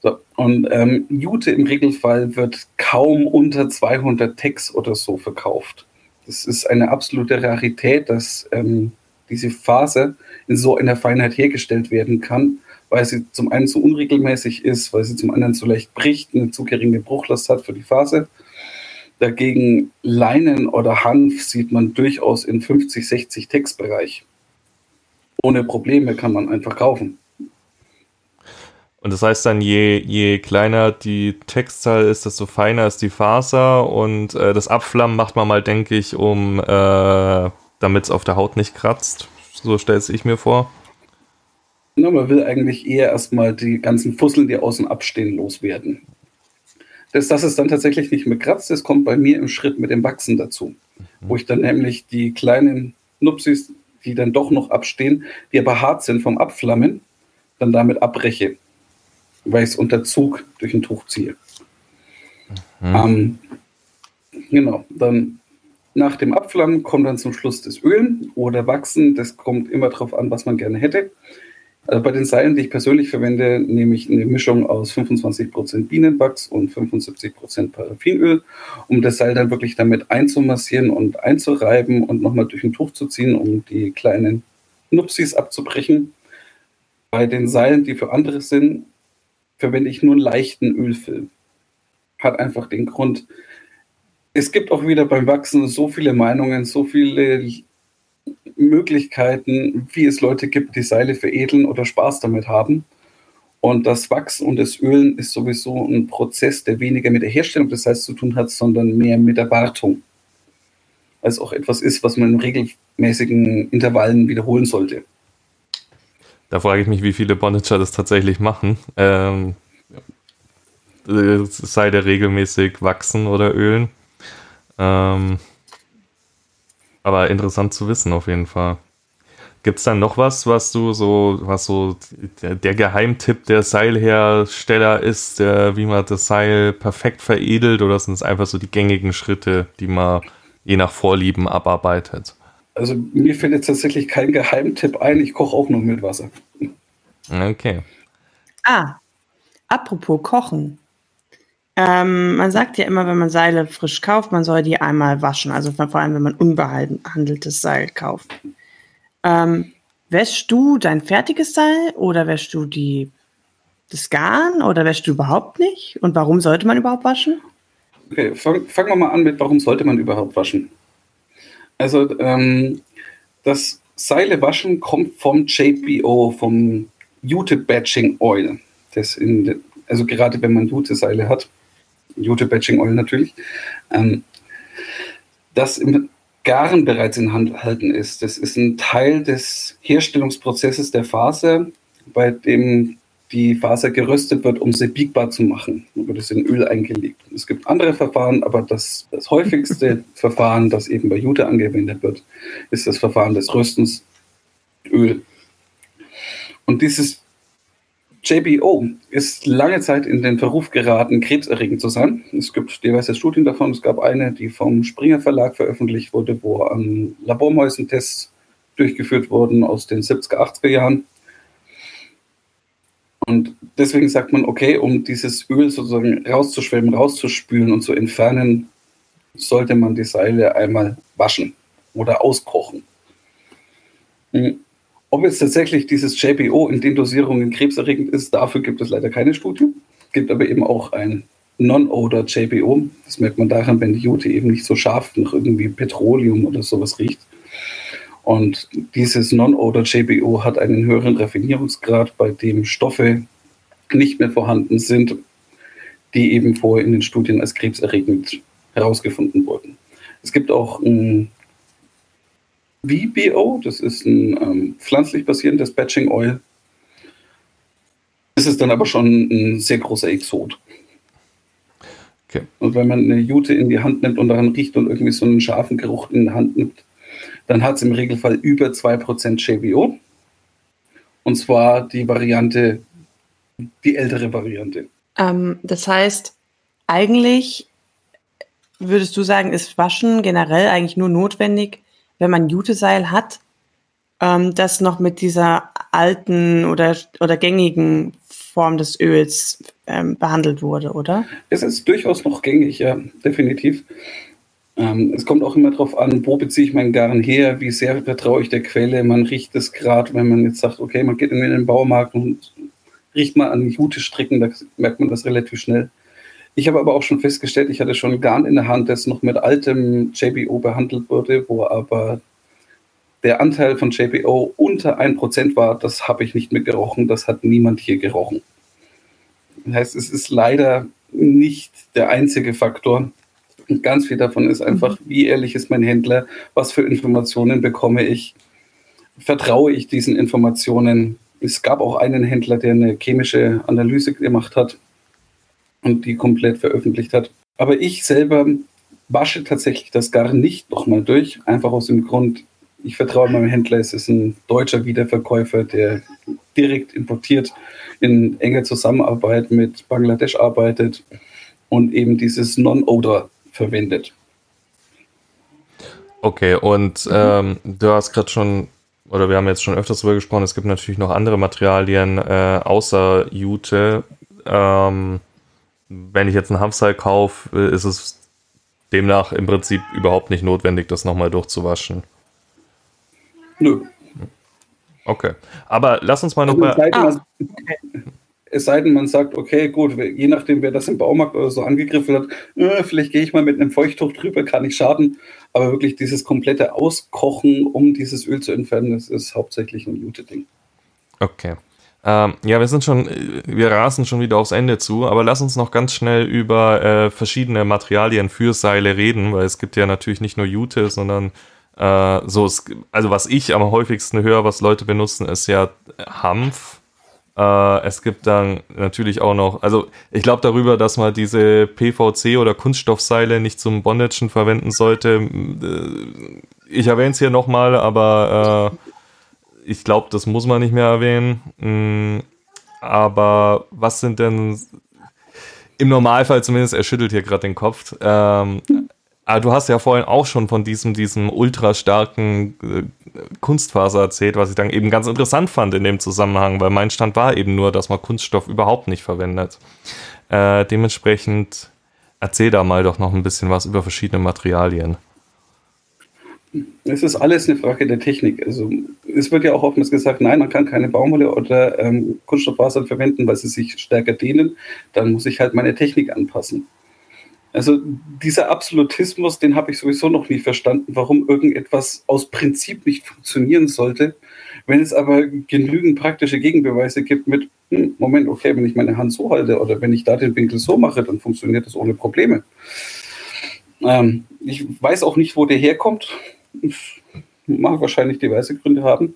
So, und ähm, Jute im Regelfall wird kaum unter 200 Text oder so verkauft. Das ist eine absolute Rarität, dass ähm, diese Phase in so einer Feinheit hergestellt werden kann, weil sie zum einen so unregelmäßig ist, weil sie zum anderen so leicht bricht, eine zu geringe Bruchlast hat für die Phase. Dagegen Leinen oder Hanf sieht man durchaus in 50, 60 Textbereich. Ohne Probleme kann man einfach kaufen. Und das heißt dann, je, je kleiner die Textzahl ist, desto feiner ist die Faser und äh, das Abflammen macht man mal, denke ich, um äh, damit es auf der Haut nicht kratzt. So stellt es ich mir vor. Na, man will eigentlich eher erstmal die ganzen Fusseln, die außen abstehen, loswerden. Das, dass es dann tatsächlich nicht mehr kratzt, das kommt bei mir im Schritt mit dem Wachsen dazu. Mhm. Wo ich dann nämlich die kleinen Nupsis, die dann doch noch abstehen, die aber hart sind vom Abflammen, dann damit abbreche weil ich es unter Zug durch ein Tuch ziehe. Mhm. Ähm, genau, dann nach dem Abflammen kommt dann zum Schluss das Ölen oder Wachsen. Das kommt immer darauf an, was man gerne hätte. Also bei den Seilen, die ich persönlich verwende, nehme ich eine Mischung aus 25% Bienenwachs und 75% Paraffinöl, um das Seil dann wirklich damit einzumassieren und einzureiben und nochmal durch ein Tuch zu ziehen, um die kleinen Nupsis abzubrechen. Bei den Seilen, die für andere sind, verwende ich nur einen leichten Ölfilm. Hat einfach den Grund, es gibt auch wieder beim Wachsen so viele Meinungen, so viele Möglichkeiten, wie es Leute gibt, die Seile veredeln oder Spaß damit haben. Und das Wachsen und das Ölen ist sowieso ein Prozess, der weniger mit der Herstellung des Seils zu tun hat, sondern mehr mit der Wartung. Als auch etwas ist, was man in regelmäßigen Intervallen wiederholen sollte. Da frage ich mich, wie viele Bondager das tatsächlich machen. Ähm, sei der regelmäßig wachsen oder ölen. Ähm, aber interessant zu wissen auf jeden Fall. Gibt es dann noch was, was du so, was so der, der Geheimtipp der Seilhersteller ist, der, wie man das Seil perfekt veredelt oder sind es einfach so die gängigen Schritte, die man je nach Vorlieben abarbeitet? Also mir fällt jetzt tatsächlich kein Geheimtipp ein. Ich koche auch nur mit Wasser. Okay. Ah, apropos Kochen. Ähm, man sagt ja immer, wenn man Seile frisch kauft, man soll die einmal waschen. Also vor allem, wenn man unbehandeltes Seil kauft. Ähm, wäschst du dein fertiges Seil oder wäschst du die, das Garn oder wäschst du überhaupt nicht? Und warum sollte man überhaupt waschen? Okay, fangen fang wir mal an mit, warum sollte man überhaupt waschen? Also ähm, das Seile waschen kommt vom JPO, vom Jute Batching Oil, das in also gerade wenn man Jute-Seile hat, Jute-Batching Oil natürlich, ähm, das im Garen bereits enthalten ist. Das ist ein Teil des Herstellungsprozesses der Faser, bei dem die Faser geröstet wird, um sie biegbar zu machen. Dann wird es in Öl eingelegt. Es gibt andere Verfahren, aber das, das häufigste Verfahren, das eben bei Jute angewendet wird, ist das Verfahren des Röstens Öl. Und dieses JBO ist lange Zeit in den Verruf geraten, krebserregend zu sein. Es gibt diverse Studien davon. Es gab eine, die vom Springer Verlag veröffentlicht wurde, wo an Labormäusen durchgeführt wurden aus den 70er, 80er Jahren. Und deswegen sagt man, okay, um dieses Öl sozusagen rauszuschwemmen, rauszuspülen und zu entfernen, sollte man die Seile einmal waschen oder auskochen. Hm. Ob jetzt tatsächlich dieses JPO in den Dosierungen krebserregend ist, dafür gibt es leider keine Studie. Es gibt aber eben auch ein Non-Odor JPO. Das merkt man daran, wenn die Jute eben nicht so scharf nach irgendwie Petroleum oder sowas riecht. Und dieses Non-Odor JPO hat einen höheren Raffinierungsgrad, bei dem Stoffe nicht mehr vorhanden sind, die eben vorher in den Studien als krebserregend herausgefunden wurden. Es gibt auch ein VBO, das ist ein ähm, pflanzlich basierendes Batching Oil. Das ist dann aber schon ein sehr großer Exot. Okay. Und wenn man eine Jute in die Hand nimmt und daran riecht und irgendwie so einen scharfen Geruch in die Hand nimmt, dann hat es im Regelfall über 2% JBO. Und zwar die Variante, die ältere Variante. Ähm, das heißt, eigentlich würdest du sagen, ist Waschen generell eigentlich nur notwendig, wenn man Juteseil hat, ähm, das noch mit dieser alten oder, oder gängigen Form des Öls ähm, behandelt wurde, oder? Es ist durchaus noch gängig, ja, definitiv. Ähm, es kommt auch immer darauf an, wo beziehe ich meinen Garn her, wie sehr vertraue ich der Quelle. Man riecht es gerade, wenn man jetzt sagt, okay, man geht in den Baumarkt und riecht mal an Jute-Stricken, da merkt man das relativ schnell. Ich habe aber auch schon festgestellt, ich hatte schon Garn in der Hand, das noch mit altem JBO behandelt wurde, wo aber der Anteil von JBO unter 1% war, das habe ich nicht mehr gerochen, das hat niemand hier gerochen. Das heißt, es ist leider nicht der einzige Faktor. Und ganz viel davon ist einfach, mhm. wie ehrlich ist mein Händler, was für Informationen bekomme ich, vertraue ich diesen Informationen. Es gab auch einen Händler, der eine chemische Analyse gemacht hat und die komplett veröffentlicht hat. Aber ich selber wasche tatsächlich das Garn nicht nochmal durch, einfach aus dem Grund, ich vertraue meinem Händler, es ist ein deutscher Wiederverkäufer, der direkt importiert, in enger Zusammenarbeit mit Bangladesch arbeitet und eben dieses Non-Odor verwendet. Okay, und ähm, du hast gerade schon, oder wir haben jetzt schon öfters darüber gesprochen, es gibt natürlich noch andere Materialien äh, außer Jute. Ähm, wenn ich jetzt einen Hanfseil kaufe, äh, ist es demnach im Prinzip überhaupt nicht notwendig, das nochmal durchzuwaschen. Nö. Okay. Aber lass uns mal noch also, bei. Ah, Es sei denn, man sagt, okay, gut, je nachdem, wer das im Baumarkt oder so angegriffen hat, äh, vielleicht gehe ich mal mit einem Feuchttuch drüber, kann nicht schaden. Aber wirklich dieses komplette Auskochen, um dieses Öl zu entfernen, das ist hauptsächlich ein Jute-Ding. Okay. Ähm, ja, wir sind schon, wir rasen schon wieder aufs Ende zu, aber lass uns noch ganz schnell über äh, verschiedene Materialien für Seile reden, weil es gibt ja natürlich nicht nur Jute, sondern äh, so, also was ich am häufigsten höre, was Leute benutzen, ist ja Hanf. Äh, es gibt dann natürlich auch noch, also ich glaube darüber, dass man diese PVC oder Kunststoffseile nicht zum Bondagen verwenden sollte. Äh, ich erwähne es hier nochmal, aber äh, ich glaube, das muss man nicht mehr erwähnen. Mm, aber was sind denn im Normalfall zumindest, er schüttelt hier gerade den Kopf. Ähm, aber du hast ja vorhin auch schon von diesem, diesem ultra starken äh, Kunstfaser erzählt, was ich dann eben ganz interessant fand in dem Zusammenhang, weil mein Stand war eben nur, dass man Kunststoff überhaupt nicht verwendet. Äh, dementsprechend erzähl da mal doch noch ein bisschen was über verschiedene Materialien. Es ist alles eine Frage der Technik. Also es wird ja auch oftmals gesagt, nein, man kann keine Baumwolle oder ähm, Kunststofffasern verwenden, weil sie sich stärker dehnen. Dann muss ich halt meine Technik anpassen. Also dieser Absolutismus, den habe ich sowieso noch nie verstanden, warum irgendetwas aus Prinzip nicht funktionieren sollte. Wenn es aber genügend praktische Gegenbeweise gibt mit, hm, Moment, okay, wenn ich meine Hand so halte oder wenn ich da den Winkel so mache, dann funktioniert das ohne Probleme. Ähm, ich weiß auch nicht, wo der herkommt. Mag wahrscheinlich diverse Gründe haben.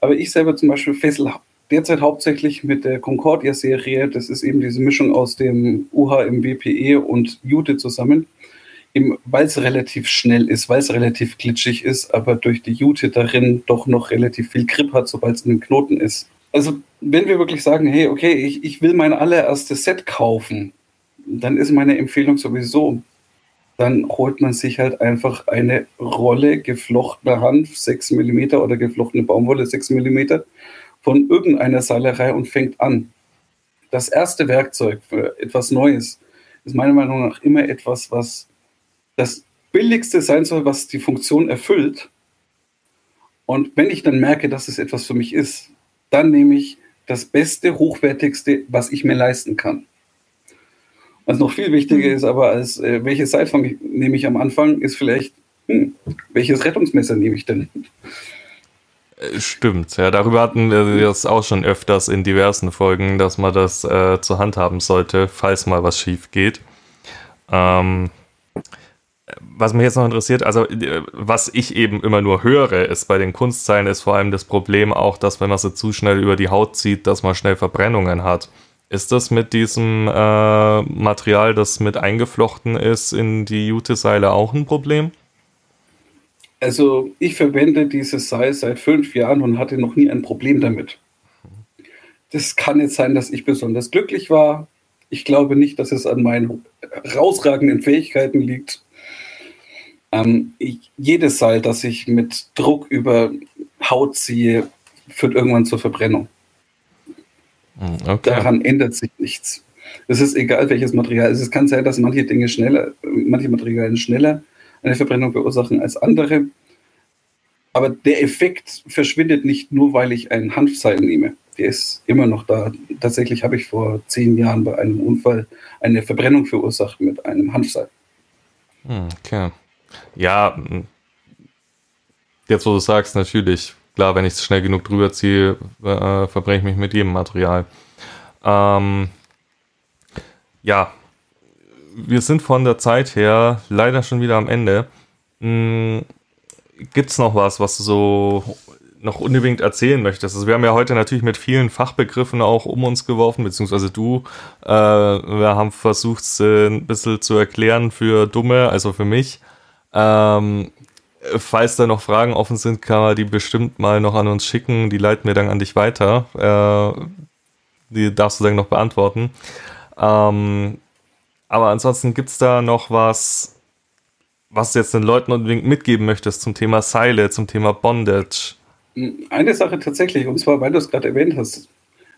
Aber ich selber zum Beispiel fessel derzeit hauptsächlich mit der Concordia-Serie. Das ist eben diese Mischung aus dem UHMWPE und Jute zusammen. Weil es relativ schnell ist, weil es relativ glitschig ist, aber durch die Jute darin doch noch relativ viel Grip hat, sobald es in einem Knoten ist. Also, wenn wir wirklich sagen, hey, okay, ich, ich will mein allererstes Set kaufen, dann ist meine Empfehlung sowieso, dann holt man sich halt einfach eine Rolle geflochtener Hanf, 6 mm oder geflochtene Baumwolle, 6 mm, von irgendeiner Seilerei und fängt an. Das erste Werkzeug für etwas Neues ist meiner Meinung nach immer etwas, was das Billigste sein soll, was die Funktion erfüllt. Und wenn ich dann merke, dass es etwas für mich ist, dann nehme ich das Beste, Hochwertigste, was ich mir leisten kann. Was noch viel wichtiger mhm. ist aber, als äh, welche Seitfang nehme ich am Anfang, ist vielleicht, hm, welches Rettungsmesser nehme ich denn? Äh, stimmt, ja, darüber hatten wir das auch schon öfters in diversen Folgen, dass man das äh, zur Hand haben sollte, falls mal was schief geht. Ähm, was mich jetzt noch interessiert, also äh, was ich eben immer nur höre, ist bei den Kunstzeilen ist vor allem das Problem auch, dass wenn man sie zu schnell über die Haut zieht, dass man schnell Verbrennungen hat. Ist das mit diesem äh, Material, das mit eingeflochten ist, in die Jute-Seile auch ein Problem? Also ich verwende dieses Seil seit fünf Jahren und hatte noch nie ein Problem damit. Das kann jetzt sein, dass ich besonders glücklich war. Ich glaube nicht, dass es an meinen herausragenden Fähigkeiten liegt. Ähm, ich, jedes Seil, das ich mit Druck über Haut ziehe, führt irgendwann zur Verbrennung. Hm, okay. Daran ändert sich nichts. Es ist egal, welches Material. Es kann sein, dass manche Dinge schneller, manche Materialien schneller eine Verbrennung verursachen als andere. Aber der Effekt verschwindet nicht nur, weil ich ein Hanfseil nehme. Der ist immer noch da. Tatsächlich habe ich vor zehn Jahren bei einem Unfall eine Verbrennung verursacht mit einem Hanfseil. Hm, okay. Ja, hm. jetzt wo du sagst, natürlich klar, wenn ich es schnell genug drüber ziehe, äh, verbrenne ich mich mit jedem Material. Ähm, ja, wir sind von der Zeit her leider schon wieder am Ende. Hm, Gibt es noch was, was du so noch unbedingt erzählen möchtest? Also wir haben ja heute natürlich mit vielen Fachbegriffen auch um uns geworfen, beziehungsweise du. Äh, wir haben versucht, es ein bisschen zu erklären für Dumme, also für mich. Ähm, falls da noch Fragen offen sind, kann man die bestimmt mal noch an uns schicken. Die leiten wir dann an dich weiter. Äh, die darfst du dann noch beantworten. Ähm, aber ansonsten gibt es da noch was, was du jetzt den Leuten unbedingt mitgeben möchtest zum Thema Seile, zum Thema Bondage? Eine Sache tatsächlich, und zwar, weil du es gerade erwähnt hast.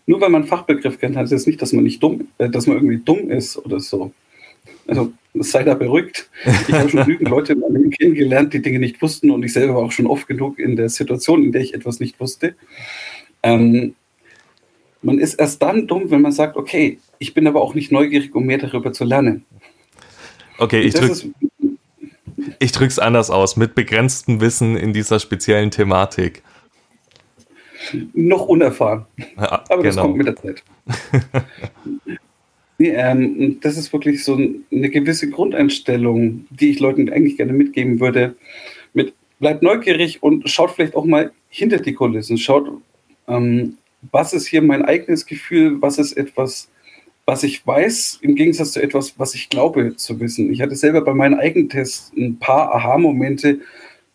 Nur weil man Fachbegriff kennt, heißt das nicht, dass man nicht dumm, äh, dass man irgendwie dumm ist oder so. Also sei da beruhigt. Ich habe schon genügend Leute in meinem Leben kennengelernt, die Dinge nicht wussten und ich selber war auch schon oft genug in der Situation, in der ich etwas nicht wusste. Ähm, man ist erst dann dumm, wenn man sagt, okay, ich bin aber auch nicht neugierig, um mehr darüber zu lernen. Okay, ich drücke ich drück's anders aus, mit begrenztem Wissen in dieser speziellen Thematik. Noch unerfahren. Ja, aber genau. das kommt mit der Zeit. Nee, ähm, das ist wirklich so eine gewisse Grundeinstellung, die ich Leuten eigentlich gerne mitgeben würde. Mit bleibt neugierig und schaut vielleicht auch mal hinter die Kulissen. Schaut, ähm, was ist hier mein eigenes Gefühl, was ist etwas, was ich weiß, im Gegensatz zu etwas, was ich glaube zu wissen. Ich hatte selber bei meinen Eigentests ein paar Aha-Momente,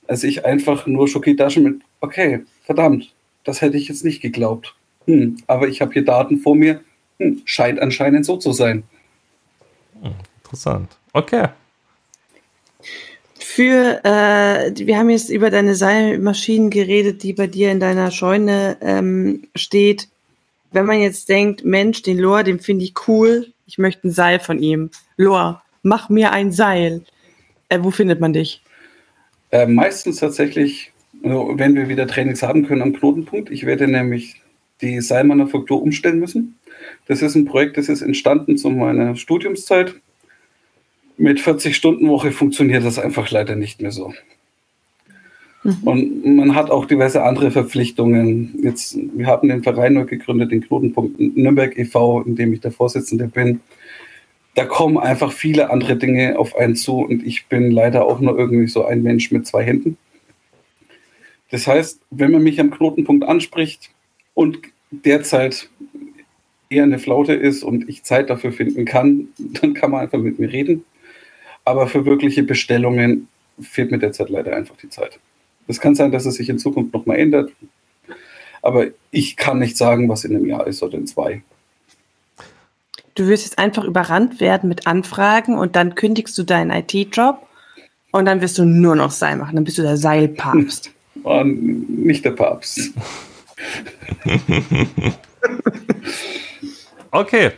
als ich einfach nur schockiert da schon mit, okay, verdammt, das hätte ich jetzt nicht geglaubt. Hm, aber ich habe hier Daten vor mir, hm, scheint anscheinend so zu sein. Interessant. Okay. Für, äh, wir haben jetzt über deine Seilmaschinen geredet, die bei dir in deiner Scheune ähm, steht. Wenn man jetzt denkt, Mensch, den Loa, den finde ich cool, ich möchte ein Seil von ihm. Loa, mach mir ein Seil. Äh, wo findet man dich? Äh, meistens tatsächlich, also wenn wir wieder Trainings haben können, am Knotenpunkt. Ich werde nämlich die Seilmanufaktur umstellen müssen. Das ist ein Projekt, das ist entstanden zu meiner Studiumszeit. Mit 40-Stunden-Woche funktioniert das einfach leider nicht mehr so. Mhm. Und man hat auch diverse andere Verpflichtungen. Jetzt, wir haben den Verein neu gegründet, den Knotenpunkt Nürnberg e.V., in dem ich der Vorsitzende bin. Da kommen einfach viele andere Dinge auf einen zu und ich bin leider auch nur irgendwie so ein Mensch mit zwei Händen. Das heißt, wenn man mich am Knotenpunkt anspricht und derzeit eher eine Flaute ist und ich Zeit dafür finden kann, dann kann man einfach mit mir reden. Aber für wirkliche Bestellungen fehlt mir derzeit leider einfach die Zeit. Es kann sein, dass es sich in Zukunft nochmal ändert. Aber ich kann nicht sagen, was in einem Jahr ist oder in zwei. Du wirst jetzt einfach überrannt werden mit Anfragen und dann kündigst du deinen IT-Job und dann wirst du nur noch Seil machen. Dann bist du der Seilpapst. Nicht der Papst. okay.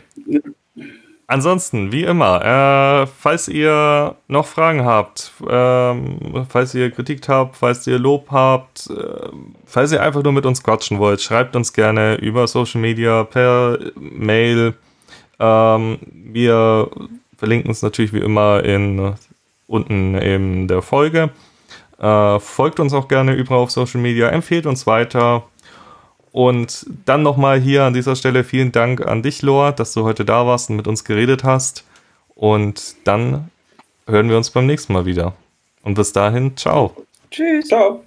Ansonsten, wie immer, äh, falls ihr noch Fragen habt, ähm, falls ihr Kritik habt, falls ihr Lob habt, äh, falls ihr einfach nur mit uns quatschen wollt, schreibt uns gerne über Social Media, per Mail. Ähm, wir verlinken uns natürlich wie immer in, unten in der Folge. Äh, folgt uns auch gerne überall auf Social Media, empfehlt uns weiter. Und dann nochmal hier an dieser Stelle vielen Dank an dich, Lor, dass du heute da warst und mit uns geredet hast. Und dann hören wir uns beim nächsten Mal wieder. Und bis dahin, ciao. Tschüss. Ciao.